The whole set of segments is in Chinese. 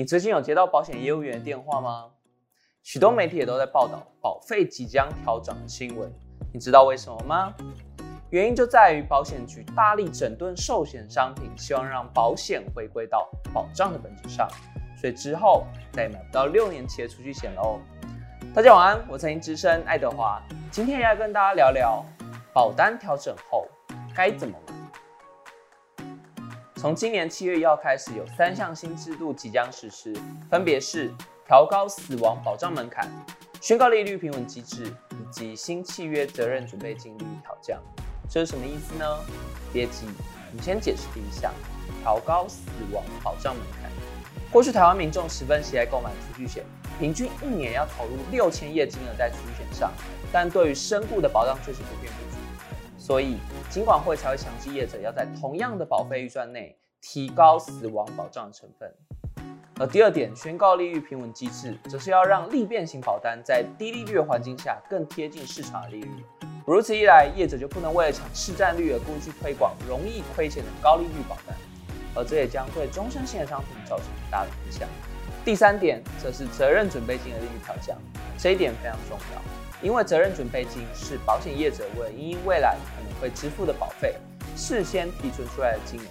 你最近有接到保险业务员的电话吗？许多媒体也都在报道保费即将调整的新闻。你知道为什么吗？原因就在于保险局大力整顿寿险商品，希望让保险回归到保障的本质上，所以之后再也买不到六年期的储蓄险喽。大家晚安，我财经资深爱德华，今天要跟大家聊聊保单调整后该怎么买。从今年七月一号开始，有三项新制度即将实施，分别是调高死亡保障门槛、宣告利率平稳机制以及新契约责任准备金利率调降。这是什么意思呢？别急，我们先解释第一项：调高死亡保障门槛。过去台湾民众十分喜爱购买储蓄险，平均一年要投入六千亿金额在储蓄险上，但对于身故的保障却是不变不足。所以，金管会才会强制业者要在同样的保费预算内提高死亡保障成分。而第二点，宣告利率平稳机制，则是要让利变型保单在低利率的环境下更贴近市场的利率。如此一来，业者就不能为了抢市占率而故意去推广容易亏钱的高利率保单，而这也将对终身性的商品造成很大的影响。第三点，则是责任准备金的利率调降，这一点非常重要。因为责任准备金是保险业者为因未来可能会支付的保费事先提存出来的金额。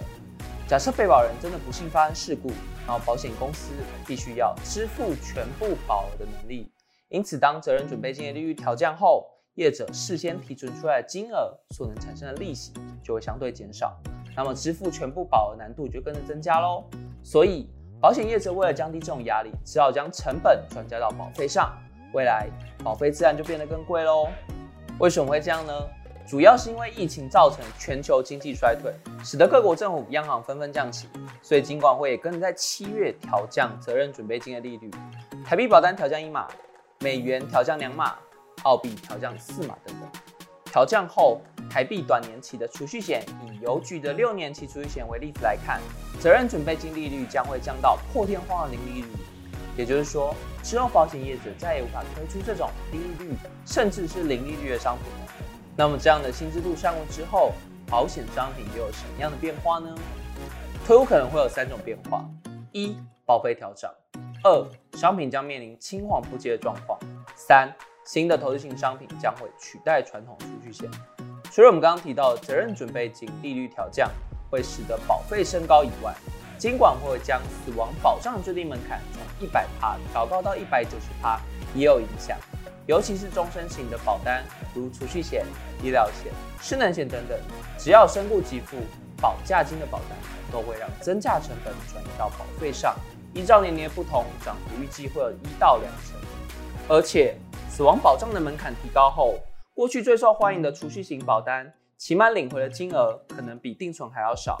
假设被保人真的不幸发生事故，然后保险公司必须要支付全部保额的能力。因此，当责任准备金的利率调降后，业者事先提存出来的金额所能产生的利息就会相对减少，那么支付全部保额难度就跟着增加喽。所以，保险业者为了降低这种压力，只好将成本转嫁到保费上。未来保费自然就变得更贵喽。为什么会这样呢？主要是因为疫情造成全球经济衰退，使得各国政府央行纷纷降息，所以金管会也跟着在七月调降责任准备金的利率。台币保单调降一码，美元调降两码，澳币调降四码等等。调降后，台币短年期的储蓄险，以邮局的六年期储蓄险为例子来看，责任准备金利率将会降到破天荒的零利率。也就是说，之后保险业者再也无法推出这种低利率甚至是零利率的商品。那么，这样的新制度上路之后，保险商品又有什么样的变化呢？推有可能会有三种变化：一、保费调涨；二、商品将面临青黄不接的状况；三、新的投资型商品将会取代传统储蓄险。除了我们刚刚提到的责任准备金利率调降会使得保费升高以外，金管会将死亡保障最低门槛一百趴调高到一百九十趴，也有影响。尤其是终身型的保单，如储蓄险、医疗险、失能险等等，只要身故给付保价金的保单，都会让增价成本转移到保费上。依照年龄不同，涨幅预计会有一到两成。而且，死亡保障的门槛提高后，过去最受欢迎的储蓄型保单，期满领回的金额可能比定存还要少。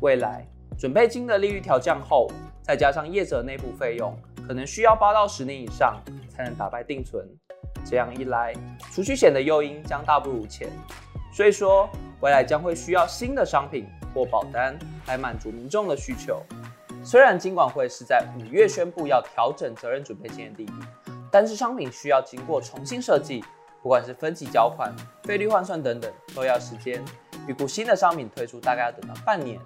未来，准备金的利率调降后，再加上业者内部费用，可能需要八到十年以上才能打败定存。这样一来，储蓄险的诱因将大不如前。所以说，未来将会需要新的商品或保单来满足民众的需求。虽然金管会是在五月宣布要调整责任准备金的利率，但是商品需要经过重新设计，不管是分期交款、费率换算等等，都要时间。预估新的商品推出大概要等到半年。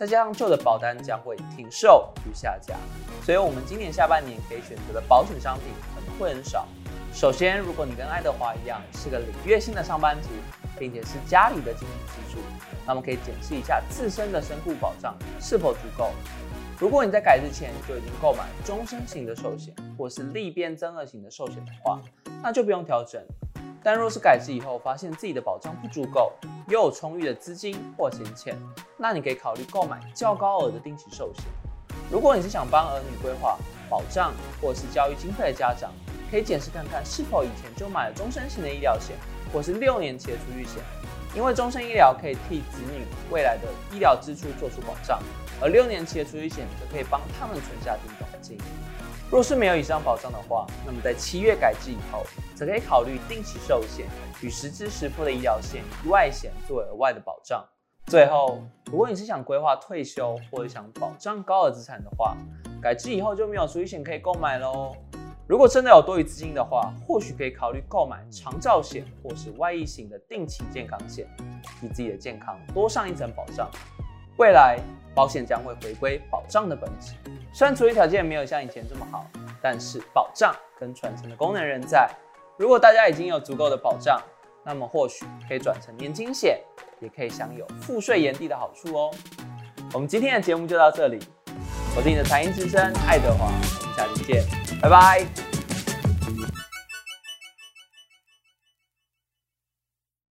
再加上旧的保单将会停售与下架，所以我们今年下半年可以选择的保险商品可能会很少。首先，如果你跟爱德华一样是个领月薪的上班族，并且是家里的经济支柱，那么可以检视一下自身的身故保障是否足够。如果你在改之前就已经购买终身型的寿险，或是利变增额型的寿险的话，那就不用调整。但若是改制以后发现自己的保障不足够，又有充裕的资金或闲钱，那你可以考虑购买较高额的定期寿险。如果你是想帮儿女规划保障或是教育经费的家长，可以检视看看是否以前就买了终身型的医疗险，或是六年期的储蓄险。因为终身医疗可以替子女未来的医疗支出做出保障，而六年期的储蓄险则可以帮他们存下定保金。若是没有以上保障的话，那么在七月改制以后，则可以考虑定期寿险与实支实付的医疗险、意外险作为额外的保障。最后，如果你是想规划退休或者想保障高额资产的话，改制以后就没有储蓄险可以购买喽。如果真的有多余资金的话，或许可以考虑购买长照险或是外溢型的定期健康险，替自己的健康多上一层保障。未来保险将会回归保障的本质。虽然处理条件没有像以前这么好，但是保障跟传承的功能仍在。如果大家已经有足够的保障，那么或许可以转成年金险，也可以享有赋税延递的好处哦。我们今天的节目就到这里，我是你的财经之声爱德华，我们下期见，拜拜。